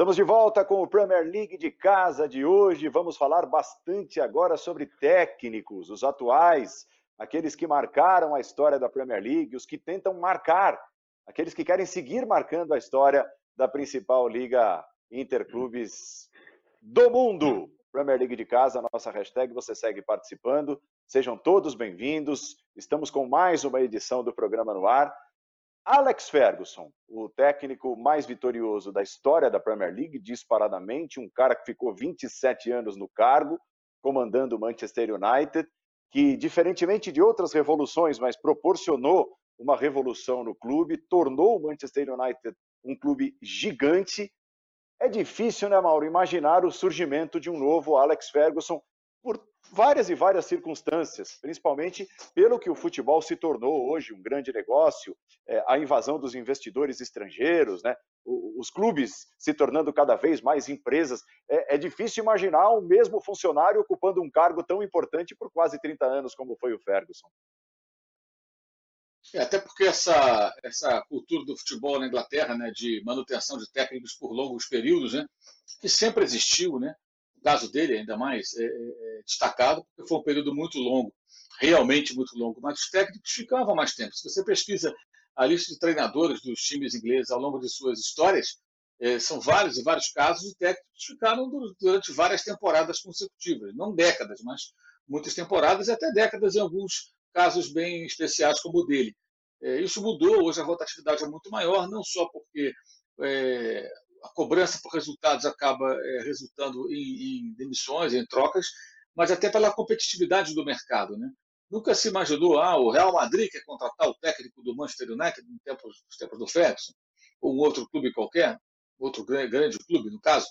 Estamos de volta com o Premier League de casa de hoje. Vamos falar bastante agora sobre técnicos, os atuais, aqueles que marcaram a história da Premier League, os que tentam marcar, aqueles que querem seguir marcando a história da principal liga interclubes do mundo. Premier League de casa, nossa hashtag, você segue participando. Sejam todos bem-vindos. Estamos com mais uma edição do programa no ar. Alex Ferguson, o técnico mais vitorioso da história da Premier League, disparadamente, um cara que ficou 27 anos no cargo, comandando o Manchester United, que, diferentemente de outras revoluções, mas proporcionou uma revolução no clube, tornou o Manchester United um clube gigante. É difícil, né, Mauro, imaginar o surgimento de um novo Alex Ferguson por várias e várias circunstâncias, principalmente pelo que o futebol se tornou hoje um grande negócio, é, a invasão dos investidores estrangeiros, né? os clubes se tornando cada vez mais empresas. É, é, difícil imaginar o mesmo funcionário ocupando um cargo tão importante por quase 30 anos como foi o Ferguson. É, até porque essa, essa cultura do futebol na Inglaterra, né, de manutenção de técnicos por longos períodos, né, que sempre existiu, né, o caso dele ainda mais é, é, é, destacado, porque foi um período muito longo, realmente muito longo, mas os técnicos ficavam mais tempo. Se você pesquisa a lista de treinadores dos times ingleses ao longo de suas histórias, é, são vários e vários casos de técnicos ficaram durante várias temporadas consecutivas, não décadas, mas muitas temporadas e até décadas em alguns casos bem especiais como o dele. É, isso mudou, hoje a rotatividade é muito maior, não só porque é, a cobrança por resultados acaba é, resultando em, em, demissões, em trocas, mas até pela competitividade do mercado. Né? Nunca se imaginou, ah, o Real Madrid quer contratar o técnico do Manchester United nos tempos, nos tempos do Ferguson, ou um outro clube qualquer, outro grande, grande clube, no caso.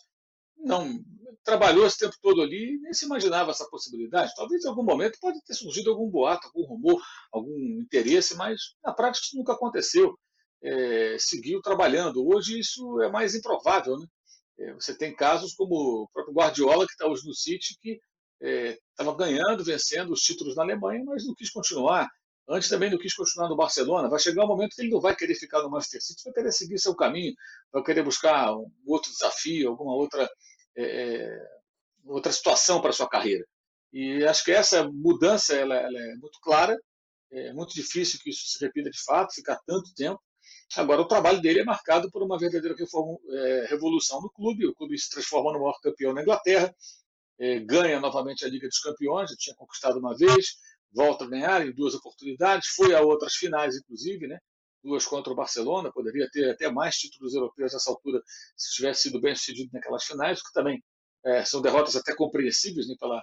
Não, trabalhou esse tempo todo ali e nem se imaginava essa possibilidade. Talvez em algum momento pode ter surgido algum boato, algum rumor, algum interesse, mas na prática isso nunca aconteceu é, seguiu trabalhando. Hoje isso é mais improvável. Né? É, você tem casos como o próprio Guardiola, que está hoje no City, que estava é, ganhando, vencendo os títulos na Alemanha, mas não quis continuar. Antes também não quis continuar no Barcelona. Vai chegar um momento que ele não vai querer ficar no Manchester City, vai querer seguir seu caminho, vai querer buscar um outro desafio, alguma outra, é, é outra situação para sua carreira. E acho que essa mudança ela, ela é muito clara, é muito difícil que isso se repita de fato, ficar tanto tempo. Agora, o trabalho dele é marcado por uma verdadeira reforma, é, revolução no clube. O clube se transforma no maior campeão na Inglaterra, é, ganha novamente a Liga dos Campeões, já tinha conquistado uma vez, volta a ganhar em duas oportunidades, foi a outras finais, inclusive, né? duas contra o Barcelona, poderia ter até mais títulos europeus nessa altura se tivesse sido bem sucedido naquelas finais, que também é, são derrotas até compreensíveis né, pela,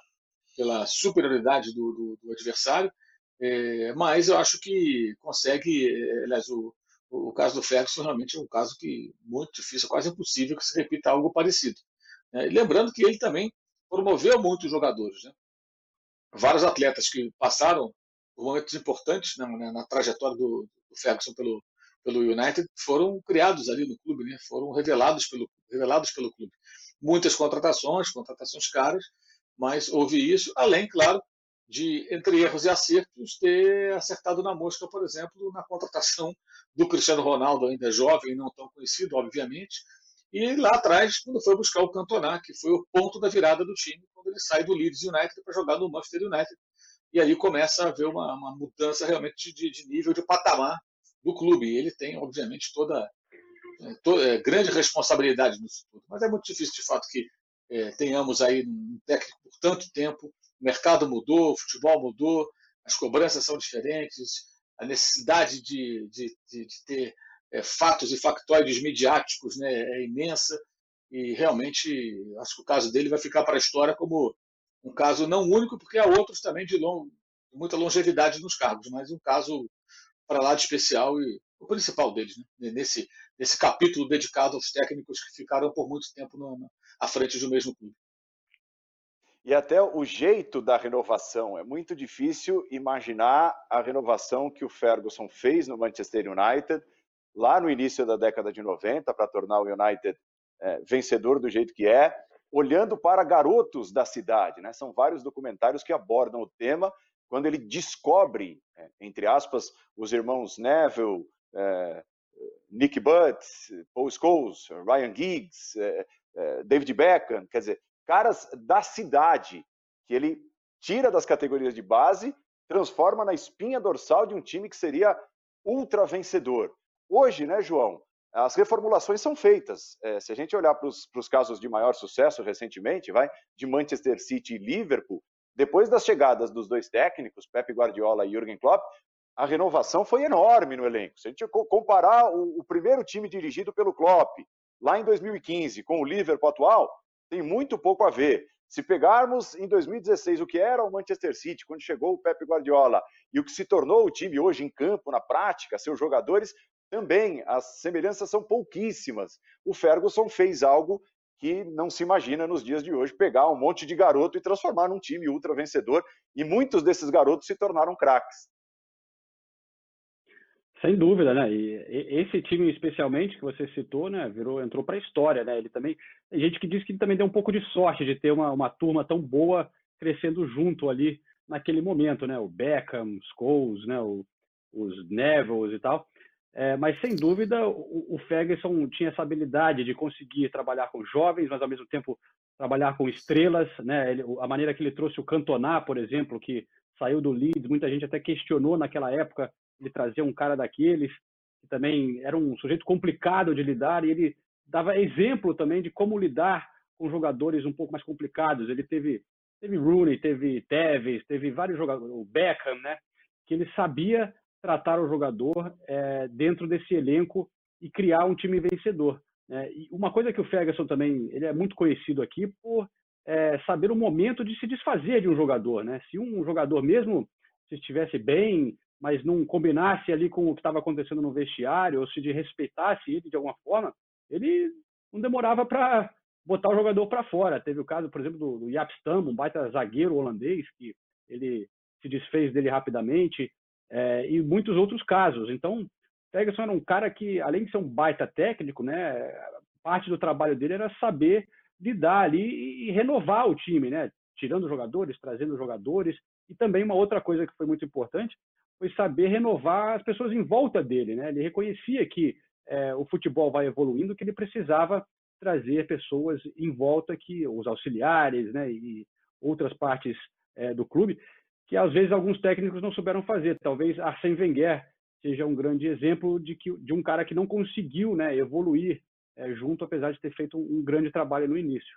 pela superioridade do, do, do adversário. É, mas eu acho que consegue, é, aliás, o, o caso do Ferguson realmente é um caso que muito difícil, quase impossível que se repita algo parecido. Né? lembrando que ele também promoveu muitos jogadores. Né? Vários atletas que passaram por momentos importantes né, na, na trajetória do, do, Ferguson pelo, pelo United foram criados ali no clube, né? foram revelados pelo, revelados pelo clube. Muitas contratações, contratações caras, mas houve isso, além, claro, de, entre erros e acertos, ter acertado na mosca, por exemplo, na contratação do Cristiano Ronaldo, ainda jovem, não tão conhecido, obviamente, e lá atrás, quando foi buscar o Cantona, que foi o ponto da virada do time, quando ele sai do Leeds United para jogar no Manchester United. E ali começa a haver uma, uma mudança realmente de, de, nível, de patamar do clube. E ele tem, obviamente, toda, é, toda é, grande responsabilidade nisso tudo. Mas é muito difícil, de fato, que é, tenhamos aí um técnico por tanto tempo o mercado mudou, o futebol mudou, as cobranças são diferentes, a necessidade de, de, de, de ter é, fatos e factóides midiáticos né, é imensa e realmente acho que o caso dele vai ficar para a história como um caso não único, porque há outros também de long, muita longevidade nos cargos, mas um caso para lá de especial e o principal deles, né? nesse, nesse capítulo dedicado aos técnicos que ficaram por muito tempo no, à frente do mesmo clube e até o jeito da renovação. É muito difícil imaginar a renovação que o Ferguson fez no Manchester United lá no início da década de 90 para tornar o United é, vencedor do jeito que é, olhando para garotos da cidade. Né? São vários documentários que abordam o tema quando ele descobre, é, entre aspas, os irmãos Neville, é, Nick Butt, Paul Scholes, Ryan Giggs, David Beckham, quer dizer, caras da cidade que ele tira das categorias de base, transforma na espinha dorsal de um time que seria ultra vencedor. Hoje, né, João, as reformulações são feitas. É, se a gente olhar para os casos de maior sucesso recentemente, vai de Manchester City e Liverpool, depois das chegadas dos dois técnicos, Pep Guardiola e Jürgen Klopp, a renovação foi enorme no elenco. Se a gente comparar o, o primeiro time dirigido pelo Klopp, lá em 2015, com o Liverpool atual, tem muito pouco a ver. Se pegarmos em 2016 o que era o Manchester City, quando chegou o Pep Guardiola, e o que se tornou o time hoje em campo, na prática, seus jogadores, também as semelhanças são pouquíssimas. O Ferguson fez algo que não se imagina nos dias de hoje, pegar um monte de garoto e transformar num time ultra vencedor, e muitos desses garotos se tornaram craques. Sem dúvida, né? E esse time especialmente que você citou, né, virou, entrou para a história, né? Ele também tem gente que diz que ele também deu um pouco de sorte de ter uma, uma turma tão boa crescendo junto ali naquele momento, né? O Beckham, os Scholes, né? O, os Neville e tal. É, mas sem dúvida o, o Ferguson tinha essa habilidade de conseguir trabalhar com jovens, mas ao mesmo tempo trabalhar com estrelas, né? Ele, a maneira que ele trouxe o Cantona, por exemplo, que saiu do Leeds, muita gente até questionou naquela época ele trazia um cara daqueles que também era um sujeito complicado de lidar e ele dava exemplo também de como lidar com jogadores um pouco mais complicados. Ele teve teve Rooney, teve Tevez, teve vários jogadores, o Beckham, né? Que ele sabia tratar o jogador é, dentro desse elenco e criar um time vencedor. Né? E uma coisa que o Ferguson também ele é muito conhecido aqui por é, saber o momento de se desfazer de um jogador, né? Se um jogador mesmo se estivesse bem, mas não combinasse ali com o que estava acontecendo no vestiário, ou se de respeitasse ele de alguma forma, ele não demorava para botar o jogador para fora. Teve o caso, por exemplo, do, do Jaap Stam, um baita zagueiro holandês, que ele se desfez dele rapidamente, é, e muitos outros casos. Então, Ferguson era um cara que, além de ser um baita técnico, né, parte do trabalho dele era saber lidar ali e renovar o time, né, tirando jogadores, trazendo jogadores, e também uma outra coisa que foi muito importante foi saber renovar as pessoas em volta dele. Né? Ele reconhecia que é, o futebol vai evoluindo, que ele precisava trazer pessoas em volta, que os auxiliares né, e outras partes é, do clube, que às vezes alguns técnicos não souberam fazer. Talvez Arsène Wenger seja um grande exemplo de, que, de um cara que não conseguiu né, evoluir é, junto, apesar de ter feito um, um grande trabalho no início.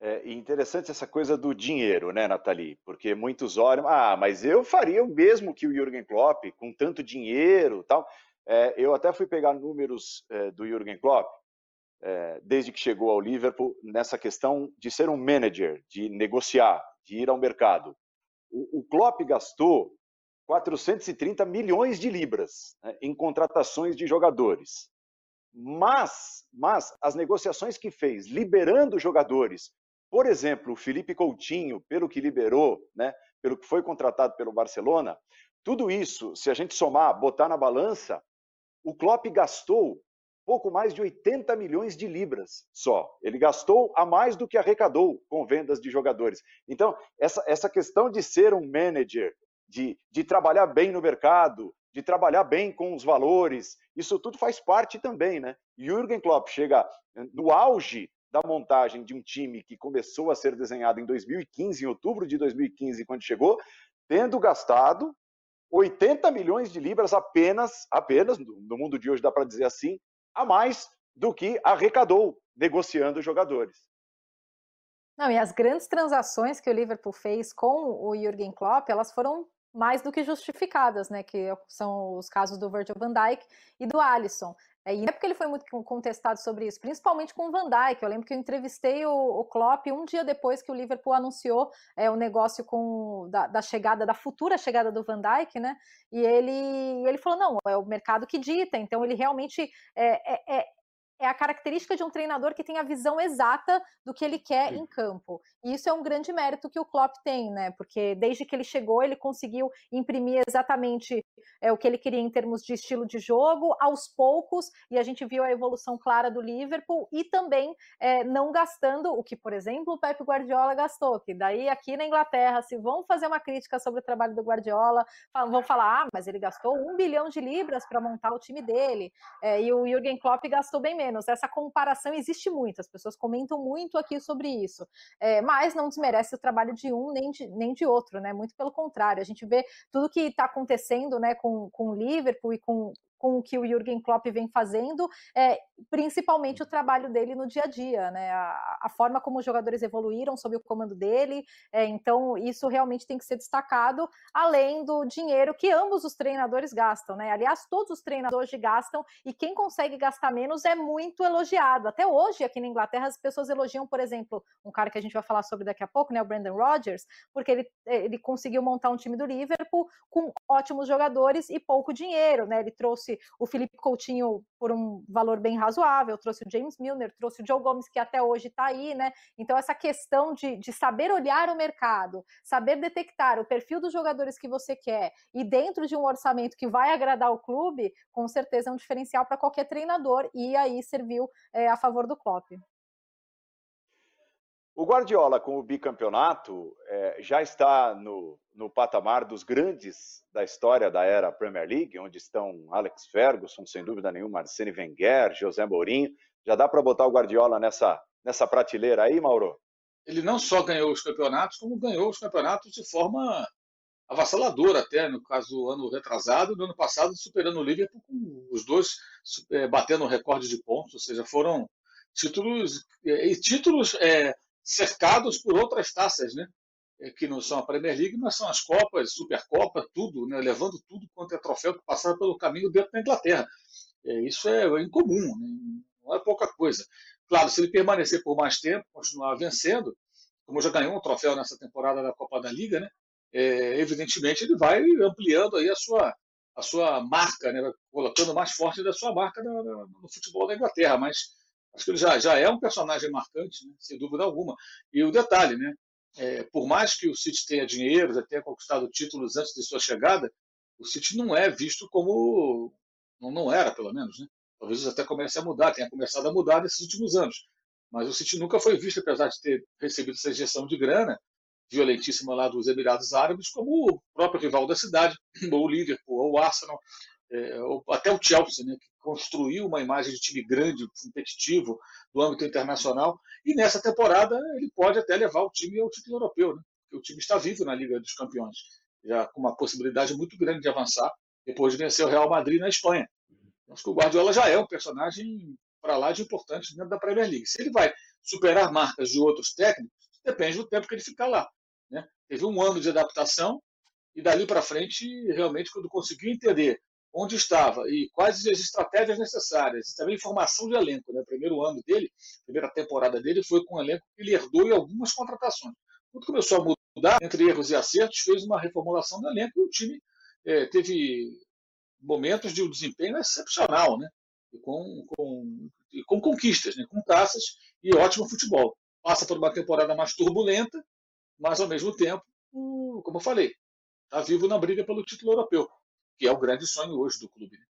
É interessante essa coisa do dinheiro, né, Nathalie? Porque muitos olham, ah, mas eu faria o mesmo que o Jürgen Klopp, com tanto dinheiro tal. É, eu até fui pegar números é, do Jürgen Klopp, é, desde que chegou ao Liverpool, nessa questão de ser um manager, de negociar, de ir ao mercado. O, o Klopp gastou 430 milhões de libras né, em contratações de jogadores. Mas, mas as negociações que fez, liberando jogadores por exemplo, o Felipe Coutinho, pelo que liberou, né, pelo que foi contratado pelo Barcelona, tudo isso, se a gente somar, botar na balança, o Klopp gastou pouco mais de 80 milhões de libras só. Ele gastou a mais do que arrecadou com vendas de jogadores. Então, essa, essa questão de ser um manager, de, de trabalhar bem no mercado, de trabalhar bem com os valores, isso tudo faz parte também, né? Jürgen Klopp chega no auge da montagem de um time que começou a ser desenhado em 2015, em outubro de 2015, quando chegou, tendo gastado 80 milhões de libras apenas, apenas, no mundo de hoje dá para dizer assim, a mais do que arrecadou negociando jogadores. Não, e as grandes transações que o Liverpool fez com o Jürgen Klopp, elas foram mais do que justificadas, né? Que são os casos do Virgil van Dijk e do Alisson. É, e é porque ele foi muito contestado sobre isso, principalmente com o Van Dijk. Eu lembro que eu entrevistei o, o Klopp um dia depois que o Liverpool anunciou é, o negócio com da, da, chegada, da futura chegada do Van Dijk, né? E ele, ele falou: não, é o mercado que dita, então ele realmente é, é, é a característica de um treinador que tem a visão exata do que ele quer Sim. em campo. E isso é um grande mérito que o Klopp tem, né? Porque desde que ele chegou, ele conseguiu imprimir exatamente é, o que ele queria em termos de estilo de jogo, aos poucos, e a gente viu a evolução clara do Liverpool, e também é, não gastando o que, por exemplo, o Pep Guardiola gastou, que daí aqui na Inglaterra, se vão fazer uma crítica sobre o trabalho do Guardiola, vão falar, ah, mas ele gastou um bilhão de libras para montar o time dele, é, e o Jürgen Klopp gastou bem menos. Essa comparação existe muito, as pessoas comentam muito aqui sobre isso. É, mas não desmerece o trabalho de um nem de, nem de outro, né? Muito pelo contrário, a gente vê tudo que está acontecendo né, com, com o Liverpool e com, com o que o Jürgen Klopp vem fazendo, é, principalmente o trabalho dele no dia a dia, né? A, a forma como os jogadores evoluíram sob o comando dele. É, então, isso realmente tem que ser destacado, além do dinheiro que ambos os treinadores gastam, né? Aliás, todos os treinadores gastam e quem consegue gastar menos é muito elogiado. Até hoje, aqui na Inglaterra, as pessoas elogiam, por exemplo, um cara que a gente vai falar sobre daqui a pouco, né? O Brandon Rodgers, porque ele, ele conseguiu montar um time do Liverpool com ótimos jogadores e pouco dinheiro, né? Ele trouxe trouxe o Felipe Coutinho por um valor bem razoável, trouxe o James Milner, trouxe o Joe Gomes, que até hoje está aí, né? Então, essa questão de, de saber olhar o mercado, saber detectar o perfil dos jogadores que você quer e dentro de um orçamento que vai agradar o clube, com certeza é um diferencial para qualquer treinador e aí serviu é, a favor do Klopp. O Guardiola, com o bicampeonato, é, já está no, no patamar dos grandes da história da era Premier League, onde estão Alex Ferguson, sem dúvida nenhuma, Arsene Wenger, José Mourinho. Já dá para botar o Guardiola nessa, nessa prateleira aí, Mauro? Ele não só ganhou os campeonatos, como ganhou os campeonatos de forma avassaladora até, no caso do ano retrasado, no ano passado superando o Liverpool, com os dois é, batendo o recorde de pontos, ou seja, foram títulos é, e títulos é, cercados por outras taças, né? É, que não são a Premier League, mas são as Copas, Supercopa, tudo, né? levando tudo quanto é troféu que passava pelo caminho dentro da Inglaterra. É, isso é incomum, né? não é pouca coisa. Claro, se ele permanecer por mais tempo, continuar vencendo, como já ganhou um troféu nessa temporada da Copa da Liga, né? É, evidentemente ele vai ampliando aí a sua, a sua marca, né? colocando mais forte da sua marca no, no futebol da Inglaterra, mas Acho que ele já, já é um personagem marcante, né? sem dúvida alguma. E o detalhe, né? É, por mais que o City tenha dinheiro, já tenha conquistado títulos antes de sua chegada, o City não é visto como. Não, não era, pelo menos. Né? Talvez até comece a mudar, tenha começado a mudar nesses últimos anos. Mas o City nunca foi visto, apesar de ter recebido essa injeção de grana violentíssima lá dos Emirados Árabes, como o próprio rival da cidade, ou o Liverpool, ou o Arsenal, é, ou até o Chelsea, né, que construiu uma imagem de time grande, competitivo, do âmbito internacional, e nessa temporada ele pode até levar o time ao título europeu, né? o time está vivo na Liga dos Campeões, já com uma possibilidade muito grande de avançar depois de vencer o Real Madrid na Espanha. Acho que o Guardiola já é um personagem para lá de importante dentro da Premier League. Se ele vai superar marcas de outros técnicos, depende do tempo que ele ficar lá. Né? Teve um ano de adaptação e dali para frente, realmente, quando conseguiu entender onde estava e quais as estratégias necessárias. E também formação de elenco. Né? O primeiro ano dele, a primeira temporada dele foi com um elenco que ele herdou em algumas contratações. Quando começou a mudar, entre erros e acertos, fez uma reformulação do elenco e o time é, teve momentos de um desempenho excepcional, né? E com, com, e com conquistas, né? com taças e ótimo futebol. Passa por uma temporada mais turbulenta, mas ao mesmo tempo, como eu falei, está vivo na briga pelo título europeu que é o grande sonho hoje do clube. Né?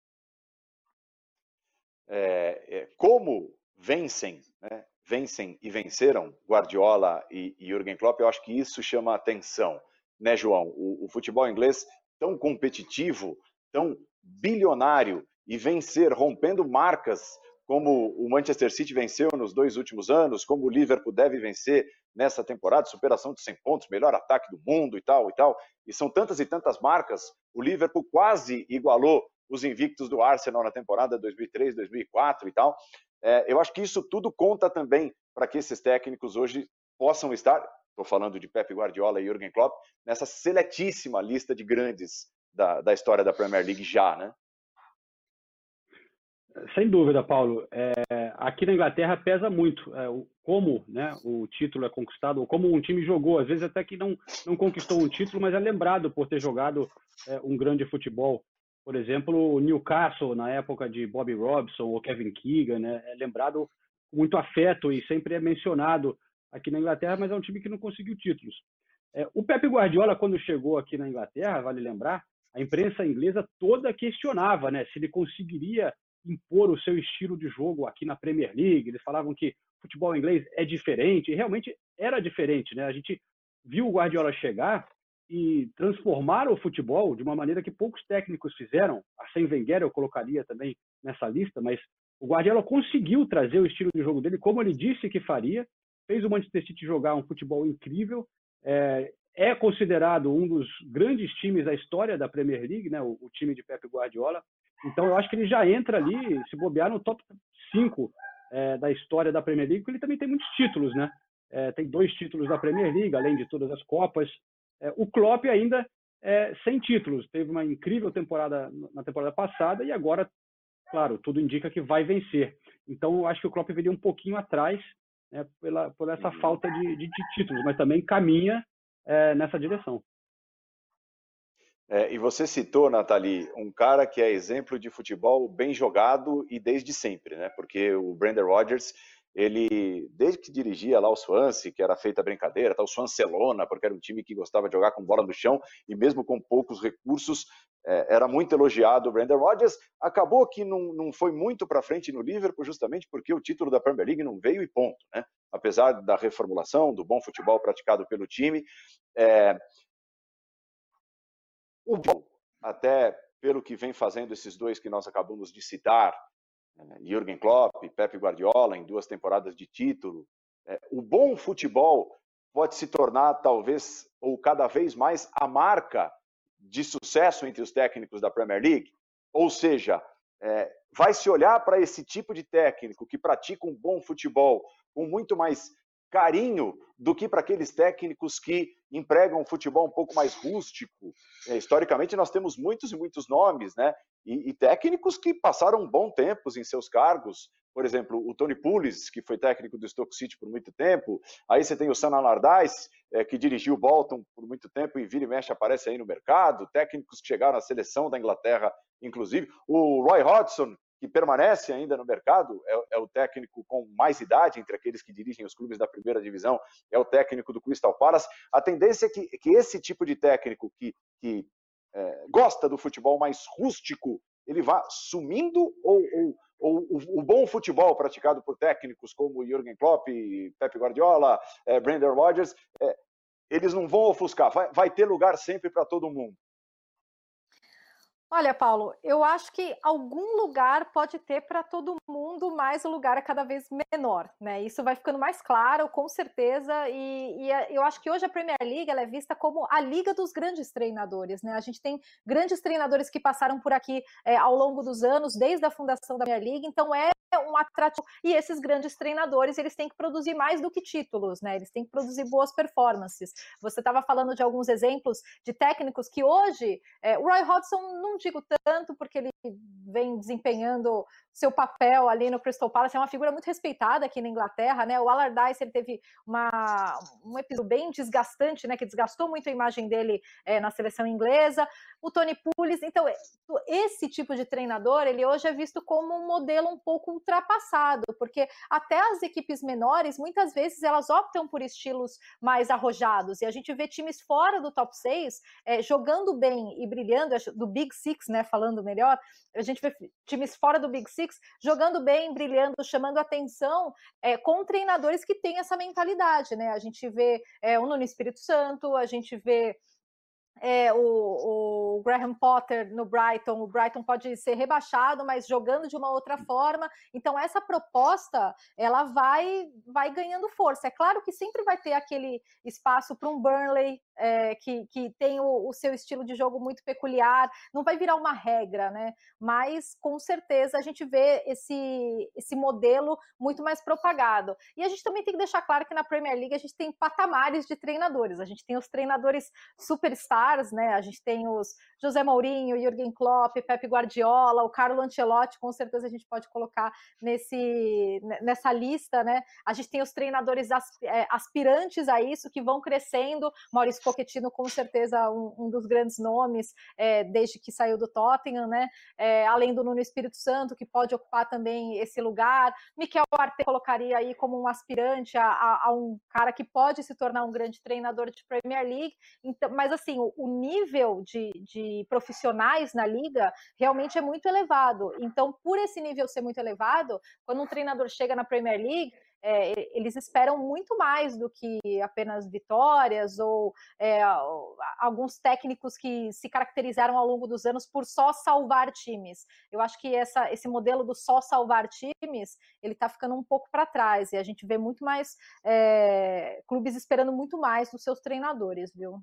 É, é, como vencem, né, vencem e venceram Guardiola e, e Jürgen Klopp, eu acho que isso chama atenção, né, João? O, o futebol inglês tão competitivo, tão bilionário e vencer rompendo marcas como o Manchester City venceu nos dois últimos anos, como o Liverpool deve vencer nessa temporada, superação de 100 pontos, melhor ataque do mundo e tal e tal. E são tantas e tantas marcas. O Liverpool quase igualou os invictos do Arsenal na temporada 2003, 2004 e tal. É, eu acho que isso tudo conta também para que esses técnicos hoje possam estar, estou falando de Pep Guardiola e Jürgen Klopp, nessa seletíssima lista de grandes da, da história da Premier League já, né? Sem dúvida, Paulo. É, aqui na Inglaterra pesa muito é, como né, o título é conquistado, ou como um time jogou. Às vezes até que não, não conquistou um título, mas é lembrado por ter jogado é, um grande futebol. Por exemplo, o Newcastle, na época de Bobby Robson ou Kevin Keegan, né, é lembrado com muito afeto e sempre é mencionado aqui na Inglaterra, mas é um time que não conseguiu títulos. É, o Pepe Guardiola, quando chegou aqui na Inglaterra, vale lembrar, a imprensa inglesa toda questionava né, se ele conseguiria impor o seu estilo de jogo aqui na Premier League. Eles falavam que futebol inglês é diferente, e realmente era diferente. Né? A gente viu o Guardiola chegar e transformar o futebol de uma maneira que poucos técnicos fizeram. A Sem Wenger eu colocaria também nessa lista, mas o Guardiola conseguiu trazer o estilo de jogo dele como ele disse que faria, fez o Manchester City jogar um futebol incrível, é, é considerado um dos grandes times da história da Premier League, né, o, o, time de Pep Guardiola. Então eu acho que ele já entra ali, se bobear, no top 5 é, da história da Premier League, porque ele também tem muitos títulos, né? É, tem dois títulos da Premier League, além de todas as Copas. É, o Klopp ainda é, sem títulos, teve uma incrível temporada na temporada passada e agora, claro, tudo indica que vai vencer. Então eu acho que o Klopp viria um pouquinho atrás né, pela, por essa uhum. falta de, de, de títulos, mas também caminha é, nessa direção. É, e você citou, Nathalie, um cara que é exemplo de futebol bem jogado e desde sempre, né? Porque o Brandon Rodgers, ele, desde que dirigia lá o Swansea, que era feita brincadeira, tá, o Swancelona, porque era um time que gostava de jogar com bola no chão, e mesmo com poucos recursos, é, era muito elogiado o Brandon Rodgers. Acabou que não, não foi muito para frente no Liverpool, justamente porque o título da Premier League não veio e ponto, né? Apesar da reformulação, do bom futebol praticado pelo time, é, o bom, até pelo que vem fazendo esses dois que nós acabamos de citar, né, Jürgen Klopp, Pep Guardiola, em duas temporadas de título, é, o bom futebol pode se tornar talvez ou cada vez mais a marca de sucesso entre os técnicos da Premier League. Ou seja, é, vai se olhar para esse tipo de técnico que pratica um bom futebol com muito mais carinho do que para aqueles técnicos que empregam um futebol um pouco mais rústico. É, historicamente, nós temos muitos e muitos nomes, né? E, e, técnicos que passaram bom tempos em seus cargos. Por exemplo, o Tony Pulis, que foi técnico do Stoke City por muito tempo. Aí você tem o Sam Allardyce, é, que dirigiu o Bolton por muito tempo e vira e mexe aparece aí no mercado. Técnicos que chegaram à seleção da Inglaterra, inclusive. O Roy Hodgson, que permanece ainda no mercado, é, é, o técnico com mais idade entre aqueles que dirigem os clubes da primeira divisão, é o técnico do Crystal Palace. A tendência é que, que esse tipo de técnico que, que é, gosta do futebol mais rústico, ele vá sumindo ou, ou, o, bom futebol praticado por técnicos como Jürgen Klopp, Pep Guardiola, é, Brendan Rodgers, é, eles não vão ofuscar, vai ter lugar sempre para todo mundo. Olha, Paulo, eu acho que algum lugar pode ter para todo mundo, mas o lugar é cada vez menor, né? Isso vai ficando mais claro, com certeza. E, e eu acho que hoje a Premier League é vista como a liga dos grandes treinadores, né? A gente tem grandes treinadores que passaram por aqui é, ao longo dos anos, desde a fundação da Premier League. Então é um atrativo. E esses grandes treinadores, eles têm que produzir mais do que títulos, né? Eles têm que produzir boas performances. Você estava falando de alguns exemplos de técnicos que hoje, é, o Roy Hodgson, não digo tanto, porque ele vem desempenhando seu papel ali no Crystal Palace, é uma figura muito respeitada aqui na Inglaterra, né? O Allardyce, ele teve uma, um episódio bem desgastante, né? Que desgastou muito a imagem dele é, na seleção inglesa. O Tony Pulis, então, esse tipo de treinador, ele hoje é visto como um modelo um pouco ultrapassado, porque até as equipes menores, muitas vezes, elas optam por estilos mais arrojados, e a gente vê times fora do top 6 é, jogando bem e brilhando, do Big Six, né, falando melhor, a gente vê times fora do Big Six jogando bem, brilhando, chamando atenção, é, com treinadores que têm essa mentalidade, né, a gente vê é, o Nuno Espírito Santo, a gente vê é, o, o, Graham Potter no Brighton, o Brighton pode ser rebaixado, mas jogando de uma outra forma. Então essa proposta ela vai vai ganhando força. É claro que sempre vai ter aquele espaço para um Burnley é, que, que tem o, o, seu estilo de jogo muito peculiar. Não vai virar uma regra, né? Mas com certeza a gente vê esse esse modelo muito mais propagado. E a gente também tem que deixar claro que na Premier League a gente tem patamares de treinadores. A gente tem os treinadores superstars né? A gente tem os José Mourinho, Jürgen Klopp, Pepe Guardiola, o Carlo Ancelotti, com certeza a gente pode colocar nesse, nessa lista, né? A gente tem os treinadores é, aspirantes a isso que vão crescendo. Maurício Pochettino, com certeza, um, um dos grandes nomes é, desde que saiu do Tottenham, né? É, além do Nuno Espírito Santo, que pode ocupar também esse lugar. Miquel Arte colocaria aí como um aspirante a, a, a, um cara que pode se tornar um grande treinador de Premier League. Então, mas assim, o, o nível de, de profissionais na liga realmente é muito elevado. Então, por esse nível ser muito elevado, quando um treinador chega na Premier League, é, eles esperam muito mais do que apenas vitórias ou é, alguns técnicos que se caracterizaram ao longo dos anos por só salvar times. Eu acho que essa, esse modelo do só salvar times ele está ficando um pouco para trás e a gente vê muito mais é, clubes esperando muito mais dos seus treinadores, viu?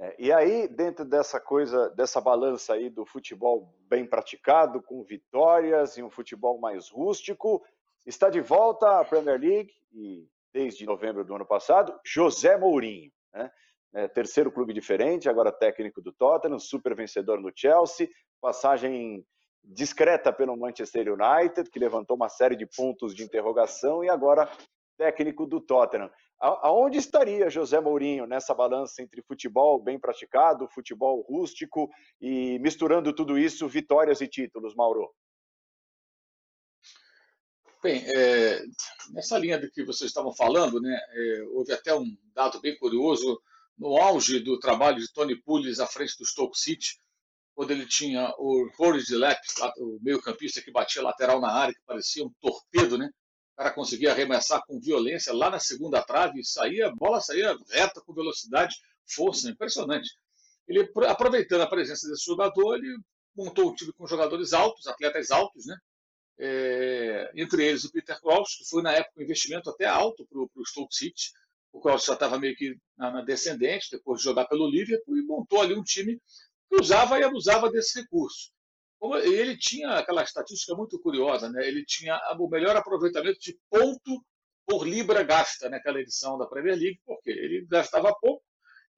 É, e aí, dentro dessa coisa, dessa balança aí do futebol bem praticado, com vitórias e um futebol mais rústico, está de volta à Premier League e desde novembro do ano passado, José Mourinho, né? É, terceiro clube diferente, agora técnico do Tottenham, super vencedor no Chelsea, passagem discreta pelo Manchester United, que levantou uma série de pontos de interrogação e agora técnico do Tottenham. Aonde estaria José Mourinho nessa balança entre futebol bem praticado, futebol rústico e misturando tudo isso, vitórias e títulos, Mauro? Bem, é, nessa linha do que vocês estavam falando, né, é, houve até um dado bem curioso no auge do trabalho de Tony Pulis à frente do Stoke City, quando ele tinha o Rory de Lepp, o meio-campista que batia lateral na área, que parecia um torpedo, né? Cara conseguia arremessar com violência lá na segunda trave e saía, a bola saía reta com velocidade, força, impressionante. Ele, aproveitando a presença desse jogador, ele montou um time com jogadores altos, atletas altos, né? É, entre eles o Peter Klaus, que foi na época um investimento até alto para o Stoke City. O Klaus já estava meio que na, na, descendente, depois de jogar pelo Liverpool, e montou ali um time que usava e abusava desse recurso. Como ele tinha aquela estatística muito curiosa, né? ele tinha o melhor aproveitamento de ponto por libra gasta naquela edição da Premier League, porque ele gastava pouco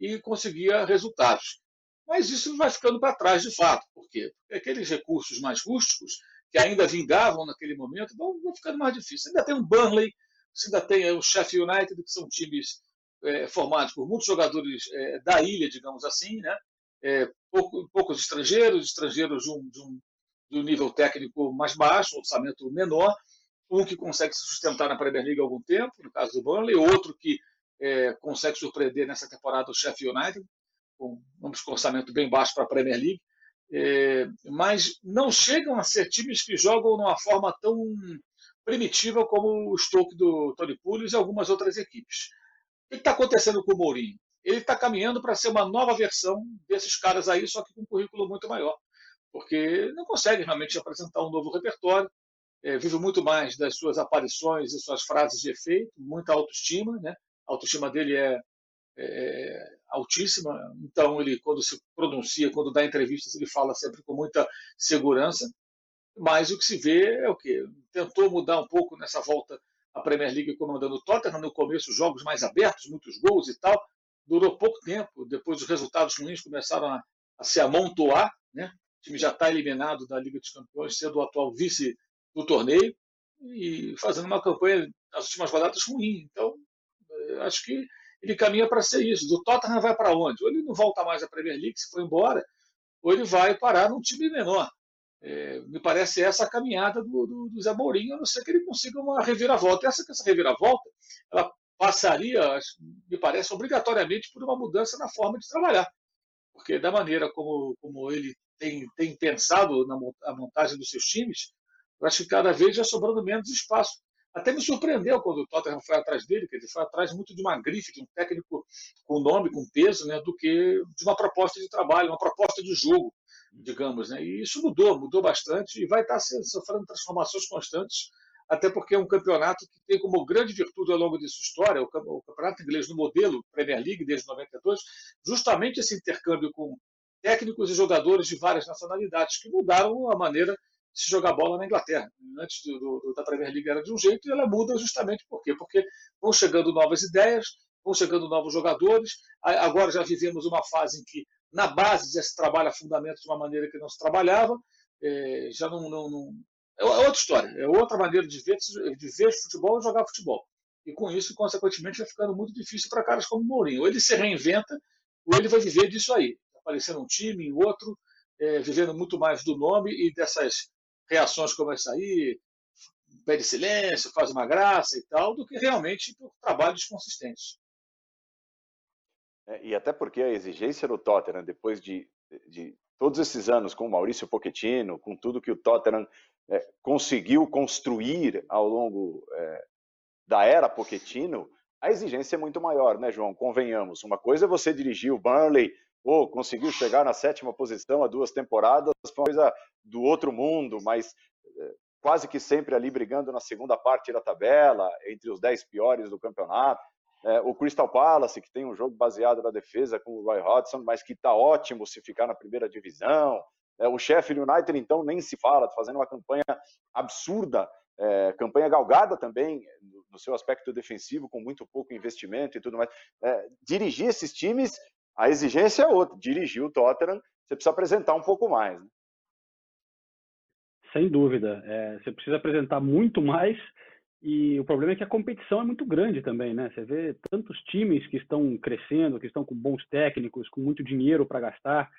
e conseguia resultados. Mas isso vai ficando para trás de fato. Por quê? Porque aqueles recursos mais rústicos, que ainda vingavam naquele momento, vão, vão ficando mais difíceis. Ainda tem um Burnley, ainda tem o Sheffield United, que são times é, formados por muitos jogadores é, da ilha, digamos assim, né? É, pouco, poucos estrangeiros, estrangeiros de um, de, um, de um nível técnico mais baixo, orçamento menor, um que consegue se sustentar na Premier League há algum tempo, no caso do Burnley, outro que é, consegue surpreender nessa temporada o Sheffield United, com um orçamento bem baixo para a Premier League, é, mas não chegam a ser times que jogam de uma forma tão primitiva como o Stoke do Tony Pulis e algumas outras equipes. O que está acontecendo com o Mourinho? Ele está caminhando para ser uma nova versão desses caras aí, só que com um currículo muito maior, porque não consegue realmente apresentar um novo repertório, é, vive muito mais das suas aparições e suas frases de efeito, muita autoestima, né? A autoestima dele é, é altíssima, então ele quando se pronuncia, quando dá entrevistas, ele fala sempre com muita segurança, mas o que se vê é o que tentou mudar um pouco nessa volta à Premier League comandando o Tottenham no começo jogos mais abertos, muitos gols e tal, durou pouco tempo, depois os resultados ruins começaram a, a se amontoar, né? o time já está eliminado da Liga dos Campeões, sendo o atual vice do torneio e fazendo uma campanha nas últimas rodadas ruim. Então, eh, acho que ele caminha para ser isso. Do Tottenham vai para onde? Ou ele não volta mais à Premier League, se for embora, ou ele vai parar num time menor. É, me parece essa a caminhada do, do, do Zé Mourinho, a não ser que ele consiga uma reviravolta. Essa, essa reviravolta ela passaria, me parece, obrigatoriamente por uma mudança na forma de trabalhar. Porque da maneira como, como ele tem, tem pensado na a montagem dos seus times, eu acho que cada vez já sobrando menos espaço. Até me surpreendeu quando o Tottenham foi atrás dele, que ele foi atrás muito de uma grife, de um técnico com nome, com peso, né, do que de uma proposta de trabalho, uma proposta de jogo, digamos. Né? E isso mudou, mudou bastante e vai estar sofrendo transformações constantes até porque é um campeonato que tem como grande virtude ao longo de sua história, o campeonato inglês no modelo Premier League desde 92, justamente esse intercâmbio com técnicos e jogadores de várias nacionalidades que mudaram a maneira de se jogar bola na Inglaterra. Antes do, do, da Premier League era de um jeito e ela muda justamente por quê? Porque vão chegando novas ideias, vão chegando novos jogadores. Agora já vivemos uma fase em que na base já se trabalha fundamentos de uma maneira que não se trabalhava. É, já não, não, não, é outra história, é outra maneira de ver, de ver futebol e jogar futebol. E com isso, consequentemente, vai ficando muito difícil para caras como o Mourinho. Ou ele se reinventa, ou ele vai viver disso aí. Aparecendo um time, em outro, é, vivendo muito mais do nome e dessas reações como essa aí, pede silêncio, faz uma graça e tal, do que realmente por trabalhos consistentes. É, e até porque a exigência do Tottenham, depois de, de todos esses anos com o Maurício Pochettino, com tudo que o Tottenham é, conseguiu construir ao longo é, da era Pochettino, a exigência é muito maior, né, João? Convenhamos. Uma coisa é você dirigir o Burnley, ou conseguiu chegar na sétima posição há duas temporadas, foi uma coisa do outro mundo, mas é, quase que sempre ali brigando na segunda parte da tabela, entre os dez piores do campeonato. É, o Crystal Palace, que tem um jogo baseado na defesa com o Roy Hodgson, mas que está ótimo se ficar na primeira divisão. É, o Sheffield United, então, nem se fala, tá fazendo uma campanha absurda, é, campanha galgada também no seu aspecto defensivo, com muito pouco investimento e tudo mais. É, dirigir esses times, a exigência é outra. Dirigir o Tottenham, você precisa apresentar um pouco mais. Né? Sem dúvida. É, você precisa apresentar muito mais e o problema é que a competição é muito grande também, né? Você vê tantos times que estão crescendo, que estão com bons técnicos, com muito dinheiro para gastar.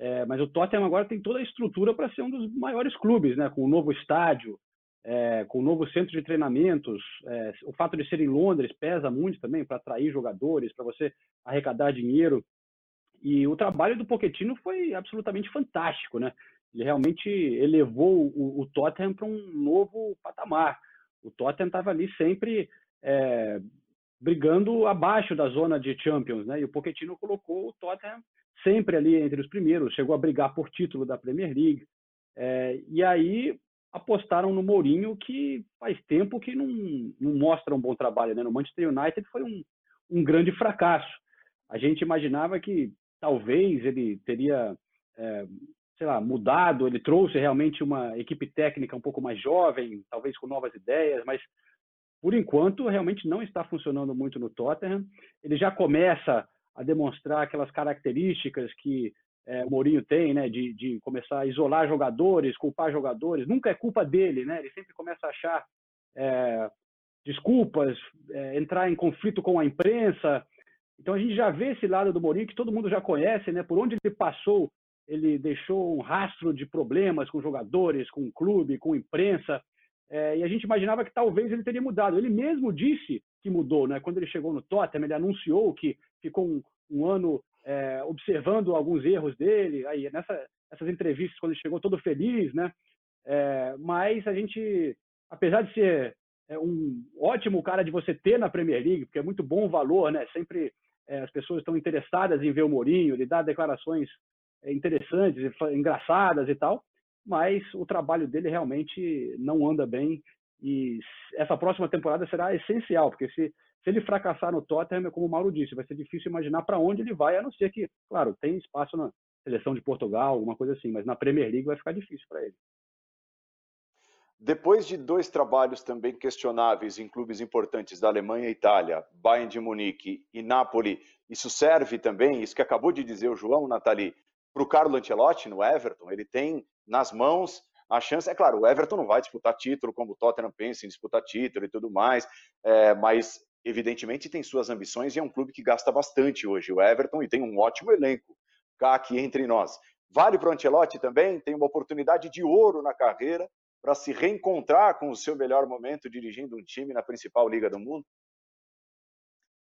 É, mas o Tottenham agora tem toda a estrutura para ser um dos maiores clubes, né? Com o um novo estádio, é, com o um novo centro de treinamentos. É, o fato de ser em Londres pesa muito também para atrair jogadores, para você arrecadar dinheiro. E o trabalho do Pochettino foi absolutamente fantástico, né? Ele realmente elevou o, o Tottenham para um novo patamar o Tottenham estava ali sempre é, brigando abaixo da zona de Champions, né? E o Pochettino colocou o Tottenham sempre ali entre os primeiros, chegou a brigar por título da Premier League. É, e aí apostaram no Mourinho, que faz tempo que não, não mostra um bom trabalho. Né? No Manchester United foi um, um grande fracasso. A gente imaginava que talvez ele teria é, sei lá, mudado, ele trouxe realmente uma equipe técnica um pouco mais jovem, talvez com novas ideias, mas por enquanto realmente não está funcionando muito no Tottenham. Ele já começa a demonstrar aquelas características que é, o Mourinho tem, né, de, de começar a isolar jogadores, culpar jogadores. Nunca é culpa dele, né? Ele sempre começa a achar é, desculpas, é, entrar em conflito com a imprensa. Então a gente já vê esse lado do Mourinho que todo mundo já conhece, né? Por onde ele passou ele deixou um rastro de problemas com jogadores, com o clube, com a imprensa, é, e a gente imaginava que talvez ele teria mudado. Ele mesmo disse que mudou, né? Quando ele chegou no Tottenham, ele anunciou que ficou um, um ano é, observando alguns erros dele. Aí nessa, nessas entrevistas, quando ele chegou todo feliz, né? É, mas a gente, apesar de ser é, um ótimo cara de você ter na Premier League, porque é muito bom valor, né? Sempre é, as pessoas estão interessadas em ver o Mourinho, ele dá declarações é, interessantes, engraçadas e tal, mas o trabalho dele realmente não anda bem e essa próxima temporada será essencial, porque se, se ele fracassar no Tottenham, como o Mauro disse, vai ser difícil imaginar para onde ele vai, a não ser que, claro, tem espaço na seleção de Portugal, alguma coisa assim, mas na Premier League vai ficar difícil para ele. Depois de dois trabalhos também questionáveis em clubes importantes da Alemanha e Itália, Bayern de Munique e Napoli, isso serve também, isso que acabou de dizer o João, Nathalie, para o Carlo Ancelotti no Everton, ele tem nas mãos a chance. É claro, o Everton não vai disputar título como o Tottenham pensa em disputar título e tudo mais, é, mas evidentemente tem suas ambições e é um clube que gasta bastante hoje, o Everton, e tem um ótimo elenco cá aqui entre nós. Vale para o Ancelotti também, tem uma oportunidade de ouro na carreira para se reencontrar com o seu melhor momento dirigindo um time na principal liga do mundo?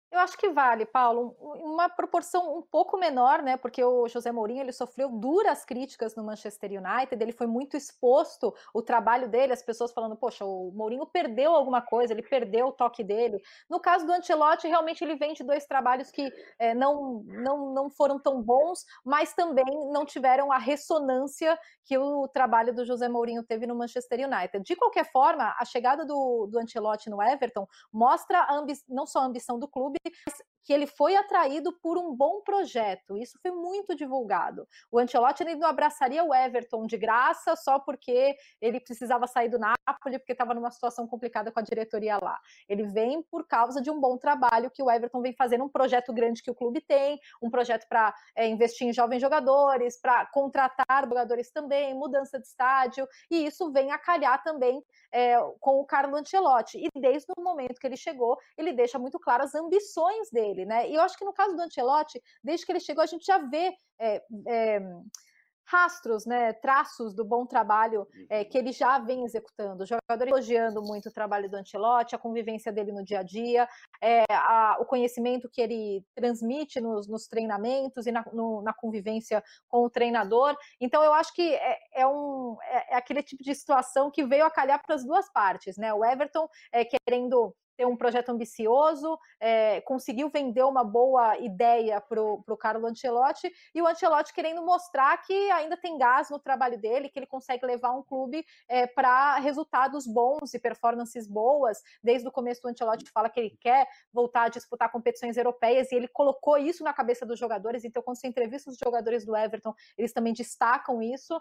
Eu acho que vale, Paulo, uma proporção um pouco menor, né? Porque o José Mourinho ele sofreu duras críticas no Manchester United, ele foi muito exposto o trabalho dele, as pessoas falando, poxa, o Mourinho perdeu alguma coisa, ele perdeu o toque dele. No caso do Ancelotti, realmente ele vem de dois trabalhos que é, não, não, não foram tão bons, mas também não tiveram a ressonância que o trabalho do José Mourinho teve no Manchester United. De qualquer forma, a chegada do, do Ancelotti no Everton mostra a não só a ambição do clube, because que ele foi atraído por um bom projeto. Isso foi muito divulgado. O Ancelotti ele não abraçaria o Everton de graça só porque ele precisava sair do Napoli porque estava numa situação complicada com a diretoria lá. Ele vem por causa de um bom trabalho que o Everton vem fazendo, um projeto grande que o clube tem, um projeto para é, investir em jovens jogadores, para contratar jogadores também, mudança de estádio, e isso vem a calhar também é, com o Carlo Ancelotti. E desde o momento que ele chegou, ele deixa muito claro as ambições dele, né? E eu acho que no caso do Ancelotti, desde que ele chegou, a gente já vê. É, é, rastros, né, traços do bom trabalho é, que ele já vem executando. O jogador elogiando muito o trabalho do Ancelotti, a convivência dele no dia a dia, é, a, o conhecimento que ele transmite nos, nos treinamentos e na, no, na, convivência com o treinador. Então, eu acho que é, é um, é, é aquele tipo de situação que veio a calhar para as duas partes. Né? O Everton querendo ter um projeto ambicioso, é, conseguiu vender uma boa ideia para o Carlo Ancelotti, e o Ancelotti querendo mostrar que ainda tem gás no trabalho dele, que ele consegue levar um clube é, para resultados bons e performances boas. Desde o começo o Ancelotti fala que ele quer voltar a disputar competições europeias, e ele colocou isso na cabeça dos jogadores, então quando você entrevista os jogadores do Everton, eles também destacam isso.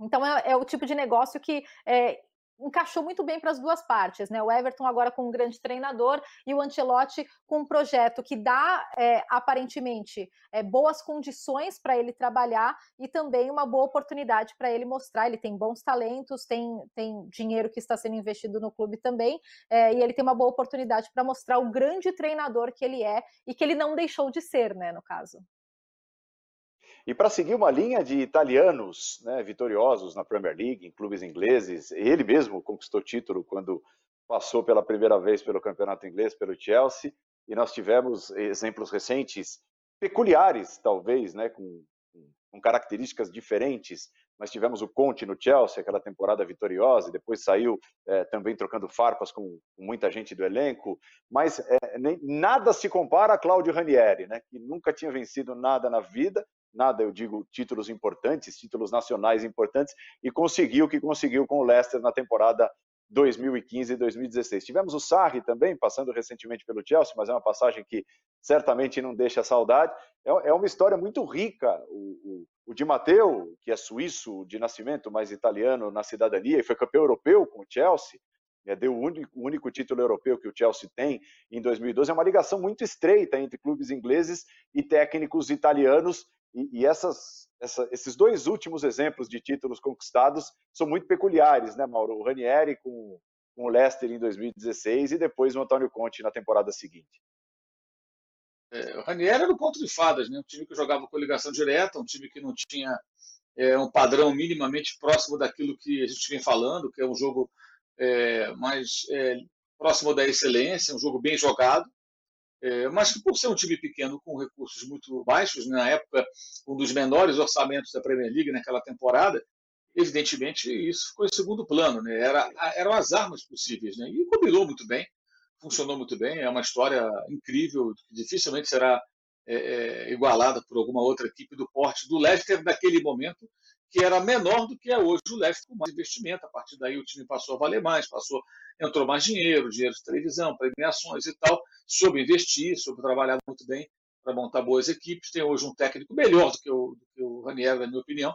Então é, é, o tipo de negócio que é, encaixou muito bem para as duas partes, né? O Everton agora com um grande treinador e o Ancelotti com um projeto que dá é, aparentemente é, boas condições para ele trabalhar e também uma boa oportunidade para ele mostrar. Ele tem bons talentos, tem, tem dinheiro que está sendo investido no clube também é, e ele tem uma boa oportunidade para mostrar o grande treinador que ele é e que ele não deixou de ser, né? No caso. E para seguir uma linha de italianos né, vitoriosos na Premier League, em clubes ingleses, ele mesmo conquistou título quando passou pela primeira vez pelo campeonato inglês, pelo Chelsea, e nós tivemos exemplos recentes, peculiares talvez, né, com, com características diferentes, mas tivemos o Conte no Chelsea, aquela temporada vitoriosa, e depois saiu é, também trocando farpas com, com, muita gente do elenco, mas é, nem, nada se compara a Claudio Ranieri, né, que nunca tinha vencido nada na vida, nada, eu digo títulos importantes, títulos nacionais importantes, e conseguiu o que conseguiu com o Leicester na temporada 2015 e 2016. Tivemos o Sarri também, passando recentemente pelo Chelsea, mas é uma passagem que certamente não deixa saudade. É, é uma história muito rica. O, o, o Di Matteo, que é suíço de nascimento, mas italiano na cidadania, e foi campeão europeu com o Chelsea, é, deu o único, o único, título europeu que o Chelsea tem em 2012. É uma ligação muito estreita entre clubes ingleses e técnicos italianos e, e essas, essa, esses dois últimos exemplos de títulos conquistados são muito peculiares, né, Mauro? O Ranieri com, com o Leicester em 2016 e depois o Antônio Conte na temporada seguinte. É, o Ranieri era o ponto de fadas, né? um time que jogava com ligação direta, um time que não tinha é, um padrão minimamente próximo daquilo que a gente vem falando, que é um jogo é, mais é, próximo da excelência, um jogo bem jogado, é, mas por ser um time pequeno com recursos muito baixos, né, na época um dos menores orçamentos da Premier League naquela temporada, evidentemente isso ficou em segundo plano, né? Era, eram as armas possíveis, né? E combinou muito bem, funcionou muito bem, é uma história incrível, que dificilmente será é, é, igualada por alguma outra equipe do porte do Leicester daquele momento, que era menor do que é hoje o Leicester com mais investimento. A partir daí o time passou a valer mais, passou, entrou mais dinheiro, dinheiro de televisão, premiações e tal, soube investir, soube trabalhar muito bem para montar boas equipes. Tem hoje um técnico melhor do que o, do que o Ranieri, na minha opinião,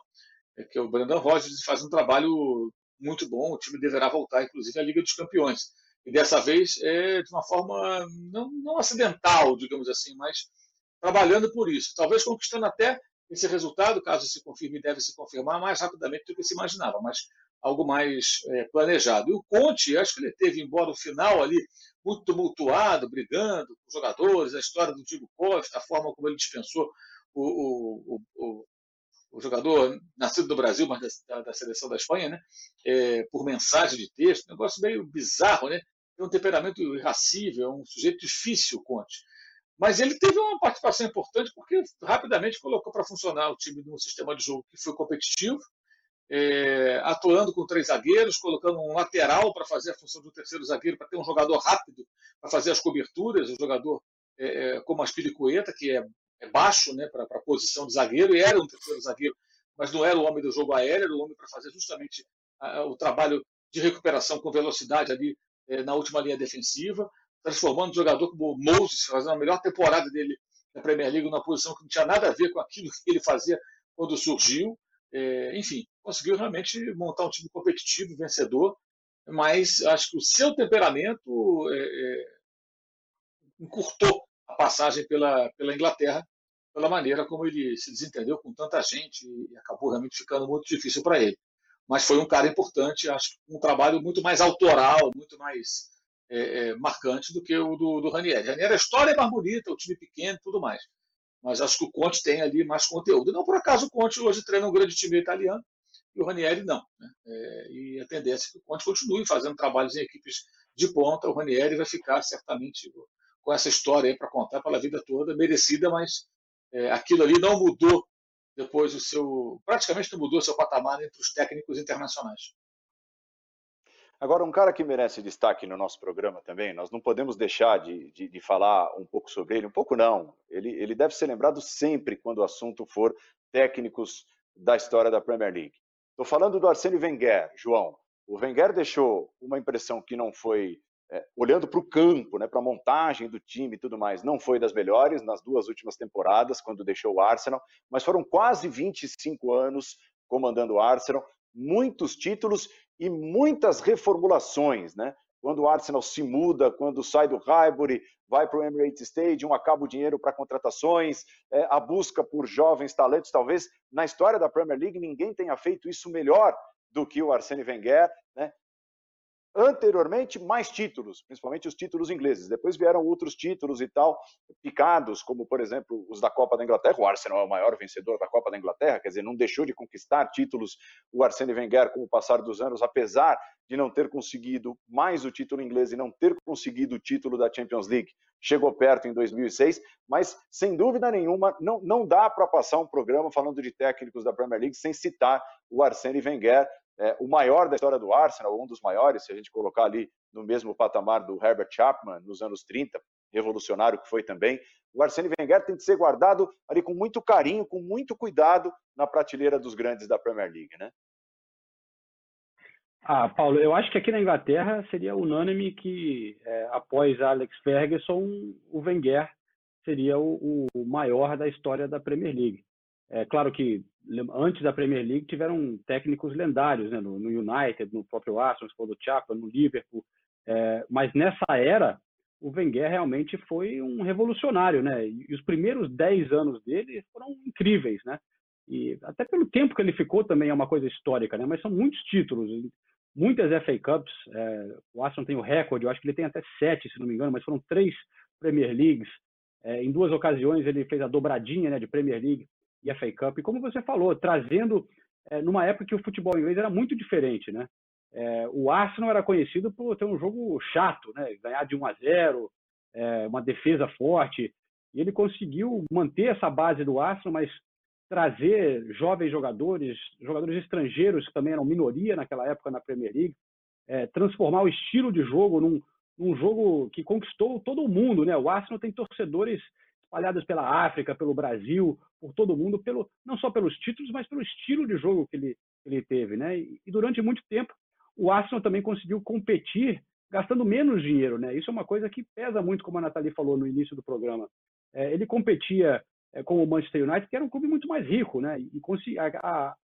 é que é o Brandon Rodgers, e faz um trabalho muito bom. O time deverá voltar, inclusive, à Liga dos Campeões. E dessa vez é de uma forma não, não acidental, digamos assim, mas trabalhando por isso. Talvez conquistando até esse resultado, caso se confirme, deve se confirmar mais rapidamente do que se imaginava, mas algo mais é, planejado. E o Conte, acho que ele teve, embora o final ali muito tumultuado, brigando com os jogadores, a história do Diego Costa, a forma como ele dispensou o, o, o, o jogador nascido do Brasil, mas da, da seleção da Espanha, né? É, por mensagem de texto, um negócio meio bizarro, né? Tem um temperamento irracível, é um sujeito difícil, Conte. Mas ele teve uma participação importante porque rapidamente colocou para funcionar o time num sistema de jogo que foi competitivo, é, atuando com três zagueiros, colocando um lateral para fazer a função um terceiro zagueiro, para ter um jogador rápido para fazer as coberturas, um jogador é, é como Aspilicueta, que é, é baixo né, para a posição de zagueiro, e era um terceiro zagueiro, mas não era o homem do jogo aéreo, era o homem para fazer justamente a, o trabalho de recuperação com velocidade ali é, na última linha defensiva. Transformando um jogador como o Moses, fazendo a melhor temporada dele na Premier League, numa posição que não tinha nada a ver com aquilo que ele fazia quando surgiu. É, enfim, conseguiu realmente montar um time competitivo, vencedor, mas acho que o seu temperamento é, é, encurtou a passagem pela, pela Inglaterra, pela maneira como ele se desentendeu com tanta gente e acabou realmente ficando muito difícil para ele. Mas foi um cara importante, acho um trabalho muito mais autoral, muito mais é, é, marcante do que o do, do Ranieri. Ranieri, a história é mais bonita, o time pequeno tudo mais. Mas acho que o Conte tem ali mais conteúdo. E não por acaso o Conte hoje treina um grande time italiano e o Ranieri não. Né? É, e a tendência é que o Conte continue fazendo trabalhos em equipes de ponta. O Ranieri vai ficar certamente com essa história para contar pela vida toda, merecida, mas é, aquilo ali não mudou depois o seu. praticamente não mudou o seu patamar entre os técnicos internacionais. Agora, um cara que merece destaque no nosso programa também, nós não podemos deixar de, de, de, falar um pouco sobre ele, um pouco não. Ele, ele deve ser lembrado sempre quando o assunto for técnicos da história da Premier League. Estou falando do Arsene Wenger, João. O Wenger deixou uma impressão que não foi, é, olhando para o campo, né, para a montagem do time e tudo mais, não foi das melhores nas duas últimas temporadas, quando deixou o Arsenal, mas foram quase 25 anos comandando o Arsenal, muitos títulos e muitas reformulações, né? Quando o Arsenal se muda, quando sai do Highbury, vai para o Emirates Stadium, acaba o dinheiro para contratações, é, a busca por jovens talentos. Talvez na história da Premier League ninguém tenha feito isso melhor do que o Arsene Wenger, né? Anteriormente, mais títulos, principalmente os títulos ingleses. Depois vieram outros títulos e tal, picados, como, por exemplo, os da Copa da Inglaterra. O Arsenal é o maior vencedor da Copa da Inglaterra, quer dizer, não deixou de conquistar títulos o Arsene Wenger com o passar dos anos, apesar de não ter conseguido mais o título inglês e não ter conseguido o título da Champions League. Chegou perto em 2006, mas, sem dúvida nenhuma, não, não dá para passar um programa falando de técnicos da Premier League sem citar o Arsene Wenger, é, o maior da história do Arsenal, um dos maiores, se a gente colocar ali no mesmo patamar do Herbert Chapman nos anos 30, revolucionário que foi também. O Arsene Wenger tem que ser guardado ali com muito carinho, com muito cuidado na prateleira dos grandes da Premier League, né? Ah, Paulo, eu acho que aqui na Inglaterra seria unânime que é, após Alex Ferguson, o Wenger seria o, o maior da história da Premier League. É claro que antes da Premier League tiveram técnicos lendários, né? no, no United, no próprio Arsenal, no Chapman, no Liverpool, é, mas nessa era o Wenger realmente foi um revolucionário, né? E os primeiros 10 anos dele foram incríveis, né? E até pelo tempo que ele ficou também é uma coisa histórica, né? Mas são muitos títulos, muitas FA Cups. É, o Arsenal tem o recorde, eu acho que ele tem até sete, se não me engano, mas foram três Premier Leagues. É, em duas ocasiões ele fez a dobradinha né, de Premier League e a FA Cup. E como você falou, trazendo é, numa época que o futebol inglês era muito diferente, né? É, o Arsenal era conhecido por ter um jogo chato, né? Ganhar de 1 a 0, é, uma defesa forte. E ele conseguiu manter essa base do Arsenal, mas trazer jovens jogadores, jogadores estrangeiros que também eram minoria naquela época na Premier League, transformar o estilo de jogo num, num jogo que conquistou todo o mundo, né? O Arsenal tem torcedores espalhados pela África, pelo Brasil, por todo mundo, pelo, não só pelos títulos, mas pelo estilo de jogo que ele, ele teve. Né? E, e durante muito tempo, o Arsenal também conseguiu competir gastando menos dinheiro. Né? Isso é uma coisa que pesa muito, como a Nathalie falou no início do programa. É, ele competia é, com o Manchester United, que era um clube muito mais rico. Né? E a, a,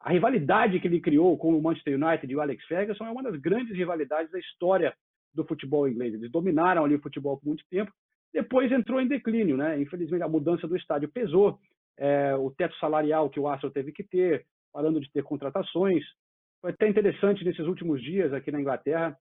a rivalidade que ele criou com o Manchester United e o Alex Ferguson é uma das grandes rivalidades da história do futebol inglês. Eles dominaram ali o futebol por muito tempo depois entrou em declínio, né? Infelizmente a mudança do estádio pesou, é, o teto salarial que o Arsenal teve que ter, parando de ter contratações. Foi até interessante nesses últimos dias aqui na Inglaterra,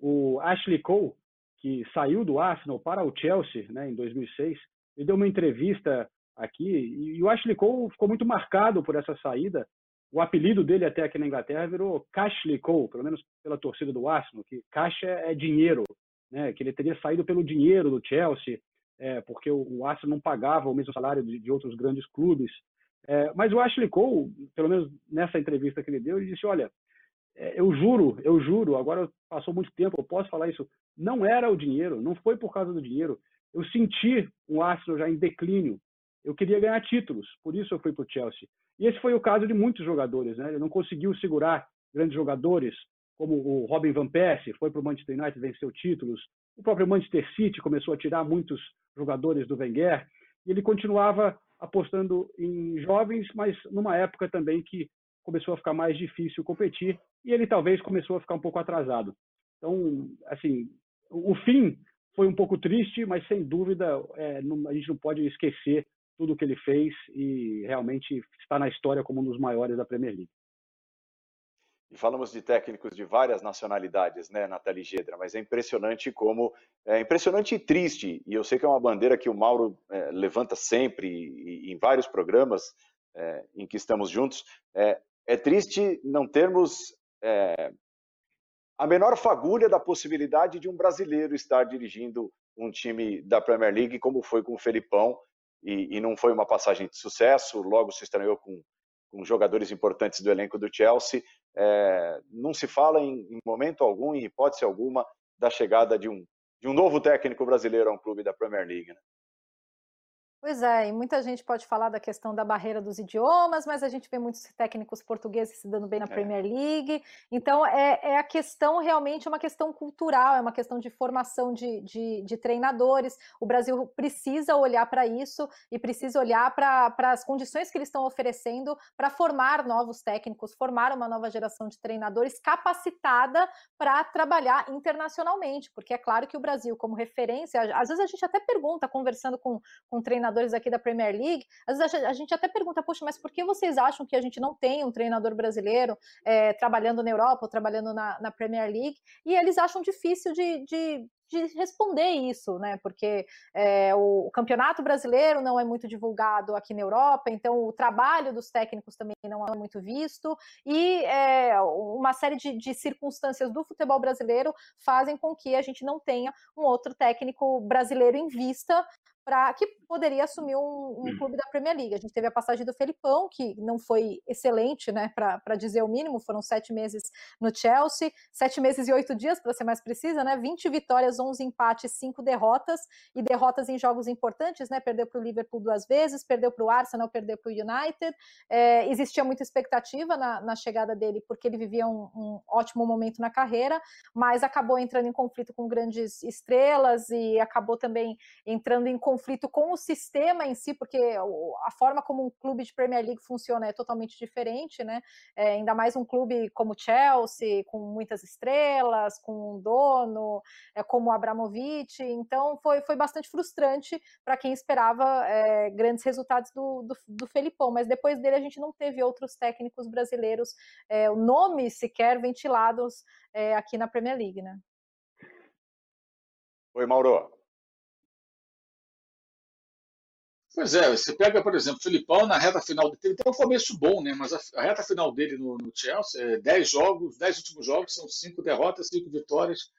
o Ashley Cole, que saiu do Arsenal para o Chelsea, né, em 2006, ele deu uma entrevista aqui e o Ashley Cole ficou muito marcado por essa saída. O apelido dele até aqui na Inglaterra virou Cashley Cole, pelo menos pela torcida do Arsenal, que caixa é dinheiro, né, que ele teria saído pelo dinheiro do Chelsea, é, porque o, o Arsenal não pagava o mesmo salário de, de outros grandes clubes. É, mas o Ashley Cole, pelo menos nessa entrevista que ele deu, ele disse: Olha, é, eu juro, eu juro, agora passou muito tempo, eu posso falar isso. Não era o dinheiro, não foi por causa do dinheiro. Eu senti um Arsenal já em declínio. Eu queria ganhar títulos, por isso eu fui para o Chelsea. E esse foi o caso de muitos jogadores, né? Ele não conseguiu segurar grandes jogadores, como o Robin Van Persie, foi para o Manchester United, venceu títulos, O próprio Manchester City começou a tirar muitos jogadores do Wenger e ele continuava apostando em jovens, mas numa época também que começou a ficar mais difícil competir e ele talvez começou a ficar um pouco atrasado. Então, assim, o fim foi um pouco triste, mas sem dúvida é, a gente não pode esquecer tudo o que ele fez e realmente está na história como um dos maiores da Premier League. E falamos de técnicos de várias nacionalidades, né, Nathalie Gedra, mas é impressionante como, é impressionante e triste, e eu sei que é uma bandeira que o Mauro é, levanta sempre e, em vários programas é, em que estamos juntos, é, é triste não termos é, a menor fagulha da possibilidade de um brasileiro estar dirigindo um time da Premier League, como foi com o Felipão, e, e não foi uma passagem de sucesso, logo se estranhou com, com jogadores importantes do elenco do Chelsea, é, não se fala em, em, momento algum, em hipótese alguma, da chegada de um, de um novo técnico brasileiro a um clube da Premier League. Né? Pois é, e muita gente pode falar da questão da barreira dos idiomas, mas a gente vê muitos técnicos portugueses se dando bem na é. Premier League. Então, é, é, a questão realmente uma questão cultural, é uma questão de formação de, de, de treinadores. O Brasil precisa olhar para isso e precisa olhar para as condições que eles estão oferecendo para formar novos técnicos, formar uma nova geração de treinadores capacitada para trabalhar internacionalmente, porque é claro que o Brasil, como referência, às vezes a gente até pergunta, conversando com, com treinadores, treinadores aqui da Premier League, às vezes a gente até pergunta, poxa, mas por que vocês acham que a gente não tem um treinador brasileiro é, trabalhando na Europa ou trabalhando na, na, Premier League? E eles acham difícil de, de, de responder isso, né? Porque é, o, campeonato brasileiro não é muito divulgado aqui na Europa, então o trabalho dos técnicos também não é muito visto, e é, uma série de, de, circunstâncias do futebol brasileiro fazem com que a gente não tenha um outro técnico brasileiro em vista para que poderia assumir um, um, hum. clube da Premier League. A gente teve a passagem do Felipão, que não foi excelente, né, para dizer o mínimo, foram sete meses no Chelsea, sete meses e oito dias, para ser mais precisa, né, 20 vitórias, 11 empates, cinco derrotas, e derrotas em jogos importantes, né, perdeu para o Liverpool duas vezes, perdeu para o Arsenal, perdeu para o United, é, existia muita expectativa na, na, chegada dele, porque ele vivia um, um ótimo momento na carreira, mas acabou entrando em conflito com grandes estrelas e acabou também entrando em conflito conflito com o sistema em si, porque a forma como um clube de Premier League funciona é totalmente diferente, né? É, ainda mais um clube como Chelsea, com muitas estrelas, com um dono, é, como Abramovich. Então foi, foi bastante frustrante para quem esperava é, grandes resultados do, do, do, Felipão, mas depois dele a gente não teve outros técnicos brasileiros, é, o nome sequer ventilados é, aqui na Premier League, né? Oi, Mauro. Pois é, você pega, por exemplo, o Filipão na reta final dele, tem um começo bom, né? Mas a, a reta final dele no, no Chelsea é 10 jogos, 10 últimos jogos são 5 derrotas, 5 vitórias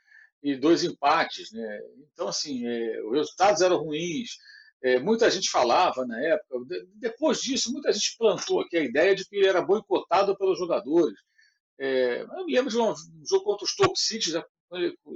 e 2 empates, né? Então, assim, é, os resultados eram ruins. É, muita gente falava na época, de, depois disso, muita gente plantou aqui a ideia de que ele era boicotado pelos jogadores. É, eu me lembro de um, um jogo contra o Stoke City, já,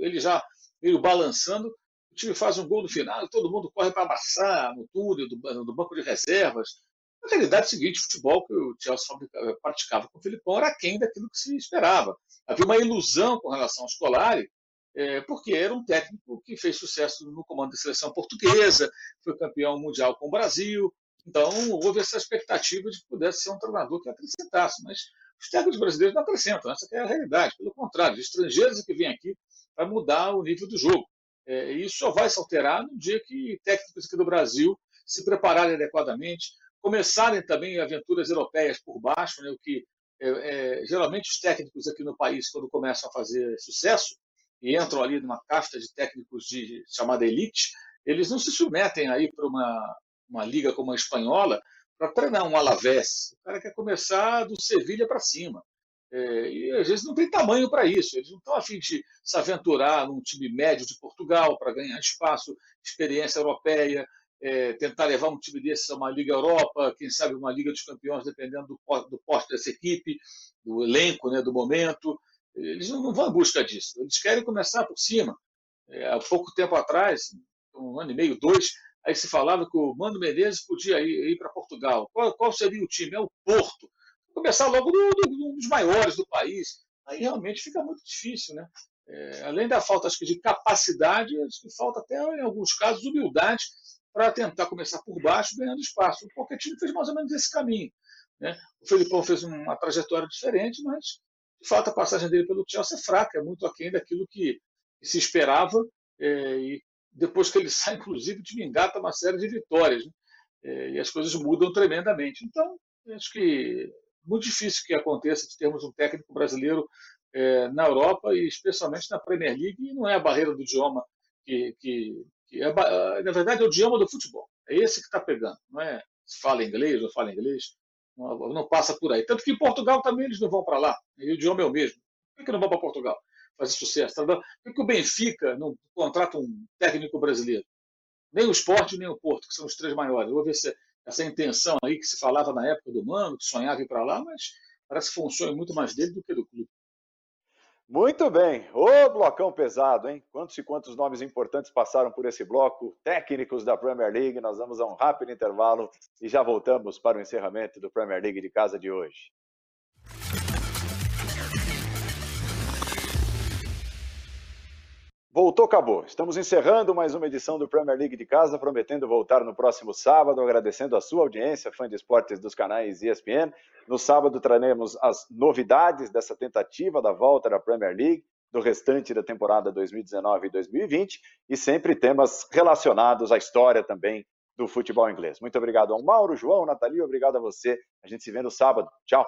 ele já veio balançando, o time faz um gol no final todo mundo corre para abraçar no túnel do, do, banco de reservas. Na realidade, é o seguinte: o futebol que o Chelsea praticava com o Filipão era aquém daquilo que se esperava. Havia uma ilusão com relação ao Scolari, é, porque era um técnico que fez sucesso no comando da seleção portuguesa, foi campeão mundial com o Brasil. Então, houve essa expectativa de que pudesse ser um treinador que acrescentasse, mas os técnicos brasileiros não acrescentam, essa é a realidade. Pelo contrário, os estrangeiros que vêm aqui para mudar o nível do jogo. É, isso só vai se alterar no dia que técnicos aqui do Brasil se prepararem adequadamente, começarem também aventuras europeias por baixo, né, o que é, é, geralmente os técnicos aqui no país, quando começam a fazer sucesso e entram ali numa casta de técnicos de chamada elite, eles não se submetem aí para uma, uma liga como a espanhola para treinar um Alavés. O cara quer começar do Sevilha para cima. É, e às vezes não tem tamanho para isso. Eles não estão a fim de se aventurar num time médio de Portugal para ganhar espaço, experiência europeia, é, tentar levar um time desse a uma Liga Europa, quem sabe uma Liga dos Campeões, dependendo do, do porte dessa equipe, do elenco, né, do momento. Eles não, não vão em busca disso. Eles querem começar por cima. É, há pouco tempo atrás, um ano e meio, dois, aí se falava que o Mano Menezes podia ir, ir para Portugal. Qual, qual seria o time? É o Porto começar logo do, do, dos maiores do país. Aí realmente fica muito difícil, né? É, além da falta acho que, de capacidade, acho que falta até, em alguns casos, humildade para tentar começar por baixo, ganhando espaço. O Pochettino fez mais ou menos esse caminho. Né? O Felipão fez uma trajetória diferente, mas, de fato, a passagem dele pelo Chelsea é fraca, é muito aquém daquilo que se esperava. É, e depois que ele sai, inclusive, de engata uma série de vitórias. Né? É, e as coisas mudam tremendamente. Então, acho que muito difícil que aconteça de termos um técnico brasileiro é, na Europa e especialmente na Premier League, e não é a barreira do idioma que, que, que é, na verdade é o idioma do futebol. É esse que está pegando, não é se fala inglês ou fala inglês, não, não, passa por aí. Tanto que em Portugal também eles não vão para lá, e o idioma é o mesmo. Por que, que não vão para Portugal fazer sucesso? Tá Por que, que o Benfica não contrata um técnico brasileiro? Nem o Esporte, nem o Porto, que são os três maiores. Eu vou ver se essa intenção aí que se falava na época do Mano, que sonhava ir para lá, mas parece que foi um sonho muito mais dele do que do clube. Muito bem. Ô blocão pesado, hein? Quantos e quantos nomes importantes passaram por esse bloco? Técnicos da Premier League. Nós vamos a um rápido intervalo e já voltamos para o encerramento do Premier League de casa de hoje. Voltou, acabou. Estamos encerrando mais uma edição do Premier League de casa, prometendo voltar no próximo sábado, agradecendo a sua audiência, fã de esportes dos canais ESPN. No sábado traremos as novidades dessa tentativa da volta da Premier League, do restante da temporada 2019 e 2020, e sempre temas relacionados à história também do futebol inglês. Muito obrigado ao Mauro, João, Nathalie, obrigado a você. A gente se vê no sábado. Tchau.